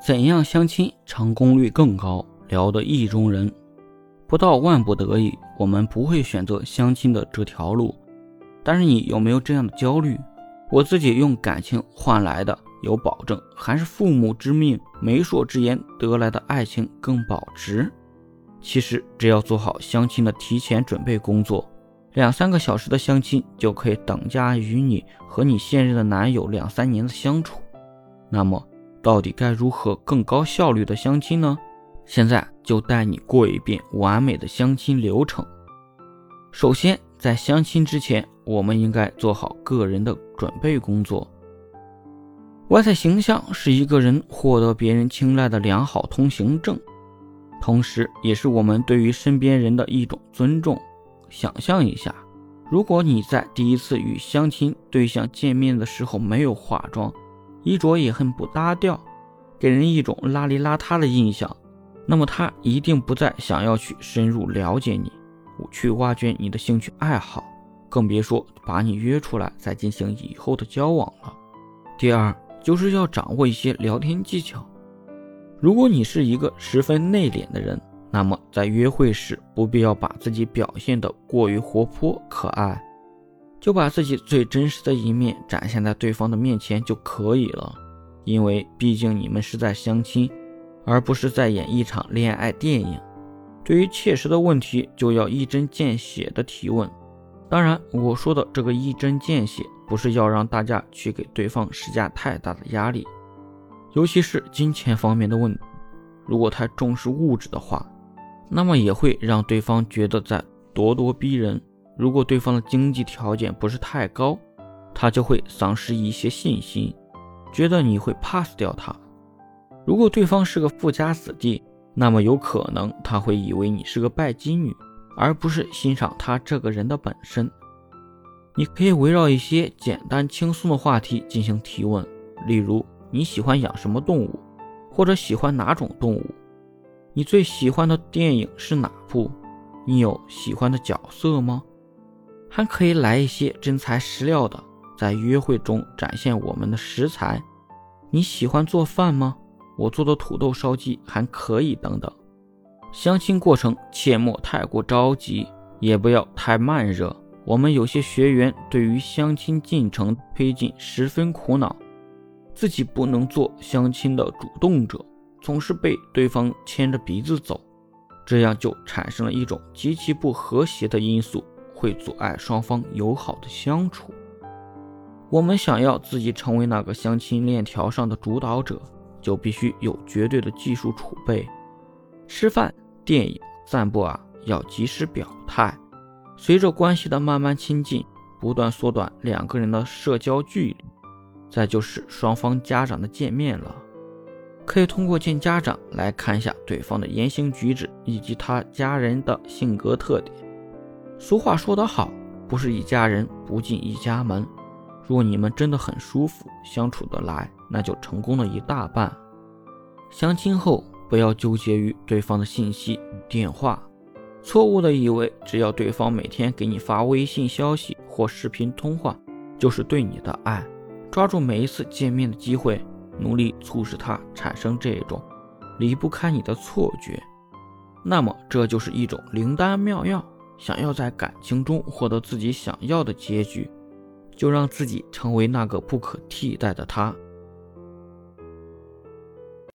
怎样相亲成功率更高，聊得意中人？不到万不得已，我们不会选择相亲的这条路。但是你有没有这样的焦虑？我自己用感情换来的有保证，还是父母之命、媒妁之言得来的爱情更保值？其实只要做好相亲的提前准备工作，两三个小时的相亲就可以等价于你和你现任的男友两三年的相处。那么。到底该如何更高效率的相亲呢？现在就带你过一遍完美的相亲流程。首先，在相亲之前，我们应该做好个人的准备工作。外在形象是一个人获得别人青睐的良好通行证，同时也是我们对于身边人的一种尊重。想象一下，如果你在第一次与相亲对象见面的时候没有化妆，衣着也很不搭调，给人一种邋里邋遢的印象。那么他一定不再想要去深入了解你，去挖掘你的兴趣爱好，更别说把你约出来再进行以后的交往了。第二，就是要掌握一些聊天技巧。如果你是一个十分内敛的人，那么在约会时不必要把自己表现得过于活泼可爱。就把自己最真实的一面展现在对方的面前就可以了，因为毕竟你们是在相亲，而不是在演一场恋爱电影。对于切实的问题，就要一针见血的提问。当然，我说的这个一针见血，不是要让大家去给对方施加太大的压力，尤其是金钱方面的问题。如果太重视物质的话，那么也会让对方觉得在咄咄逼人。如果对方的经济条件不是太高，他就会丧失一些信心，觉得你会 pass 掉他。如果对方是个富家子弟，那么有可能他会以为你是个拜金女，而不是欣赏他这个人的本身。你可以围绕一些简单轻松的话题进行提问，例如你喜欢养什么动物，或者喜欢哪种动物？你最喜欢的电影是哪部？你有喜欢的角色吗？还可以来一些真材实料的，在约会中展现我们的食材。你喜欢做饭吗？我做的土豆烧鸡还可以。等等，相亲过程切莫太过着急，也不要太慢热。我们有些学员对于相亲进程推进十分苦恼，自己不能做相亲的主动者，总是被对方牵着鼻子走，这样就产生了一种极其不和谐的因素。会阻碍双方友好的相处。我们想要自己成为那个相亲链条上的主导者，就必须有绝对的技术储备。吃饭、电影、散步啊，要及时表态。随着关系的慢慢亲近，不断缩短两个人的社交距离。再就是双方家长的见面了，可以通过见家长来看一下对方的言行举止以及他家人的性格特点。俗话说得好，不是一家人不进一家门。若你们真的很舒服，相处得来，那就成功了一大半。相亲后不要纠结于对方的信息、电话，错误的以为只要对方每天给你发微信消息或视频通话，就是对你的爱。抓住每一次见面的机会，努力促使他产生这种离不开你的错觉，那么这就是一种灵丹妙药。想要在感情中获得自己想要的结局，就让自己成为那个不可替代的他。